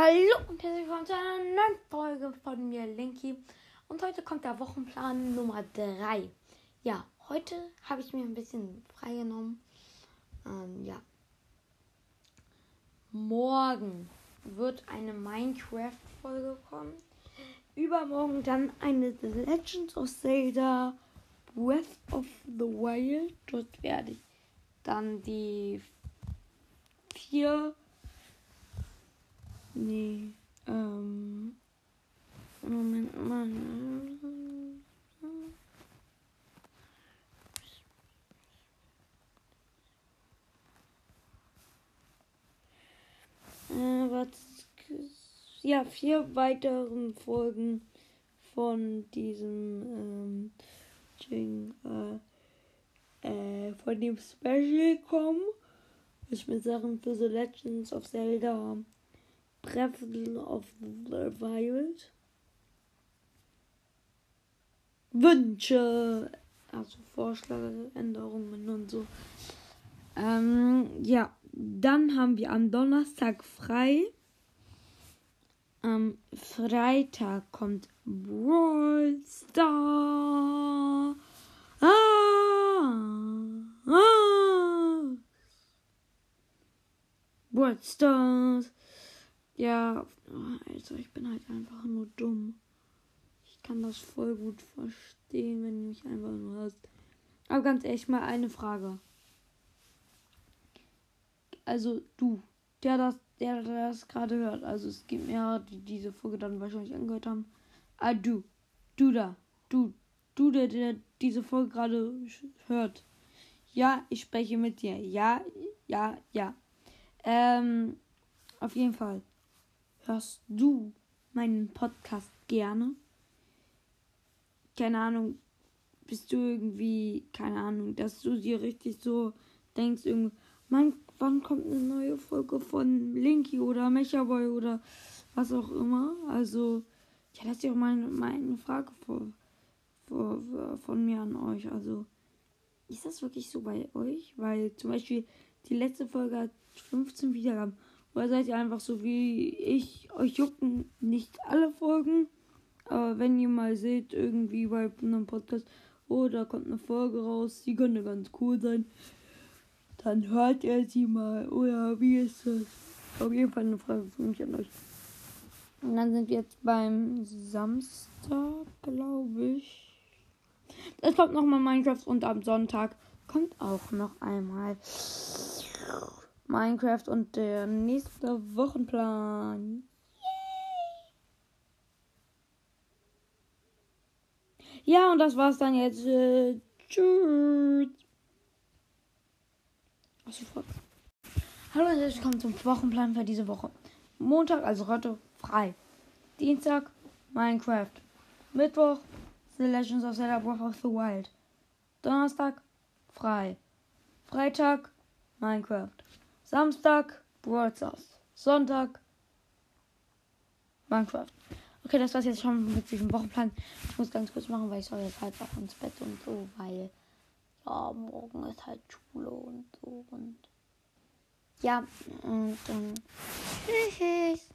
Hallo und herzlich willkommen zu einer neuen Folge von mir, Linky. Und heute kommt der Wochenplan Nummer 3. Ja, heute habe ich mir ein bisschen freigenommen. Ähm, ja. Morgen wird eine Minecraft-Folge kommen. Übermorgen dann eine The Legends of Zelda Breath of the Wild. Dort werde ich dann die vier Nee. Ähm. Moment mal. Äh, was? Ja, vier weiteren Folgen von diesem ähm, Ding, äh, äh, von dem Special kommen. Ich mit Sachen für The Legends of Zelda Breath of the Wild. Wünsche, also Vorschläge, Änderungen und so. Ähm, ja, dann haben wir am Donnerstag frei. Am Freitag kommt Brawl Star. Ah, ah. Brawl Stars. Ja, also ich bin halt einfach nur dumm. Ich kann das voll gut verstehen, wenn du mich einfach nur hast. Aber ganz ehrlich, mal eine Frage. Also du, der das, der das gerade hört, also es gibt mehrere, die diese Folge dann wahrscheinlich angehört haben. Ah, du, du da, du, du, der, der diese Folge gerade hört. Ja, ich spreche mit dir. Ja, ja, ja. Ähm, auf jeden Fall. Hörst du meinen Podcast gerne? Keine Ahnung, bist du irgendwie, keine Ahnung, dass du dir richtig so denkst, irgendwie, Mann, wann kommt eine neue Folge von Linky oder Mechaboy oder was auch immer? Also, ja, das ist auch meine, meine Frage vor, vor, von mir an euch. Also, ist das wirklich so bei euch? Weil zum Beispiel die letzte Folge hat 15 Wiedergaben. Oder seid ihr einfach so wie ich? Euch jucken nicht alle Folgen. Aber wenn ihr mal seht, irgendwie bei einem Podcast, oh, da kommt eine Folge raus, die könnte ganz cool sein, dann hört ihr sie mal. Oder wie ist das? Auf jeden Fall eine Frage für mich an euch. Und dann sind wir jetzt beim Samstag, glaube ich. Es kommt nochmal Minecraft und am Sonntag kommt auch noch einmal Minecraft und der nächste Wochenplan. Yay! Ja, und das war's dann jetzt. Äh, tschüss. Hallo und herzlich willkommen zum Wochenplan für diese Woche. Montag, also heute, frei. Dienstag, Minecraft. Mittwoch, The Legends of Zelda Breath of the Wild. Donnerstag, frei. Freitag, Minecraft. Samstag Brawl Sonntag Minecraft. Okay, das war's jetzt schon mit diesem Wochenplan. Ich muss ganz kurz machen, weil ich soll jetzt halt auch ins Bett und so, weil ja, morgen ist halt Schule und so und ja, und dann tschüss.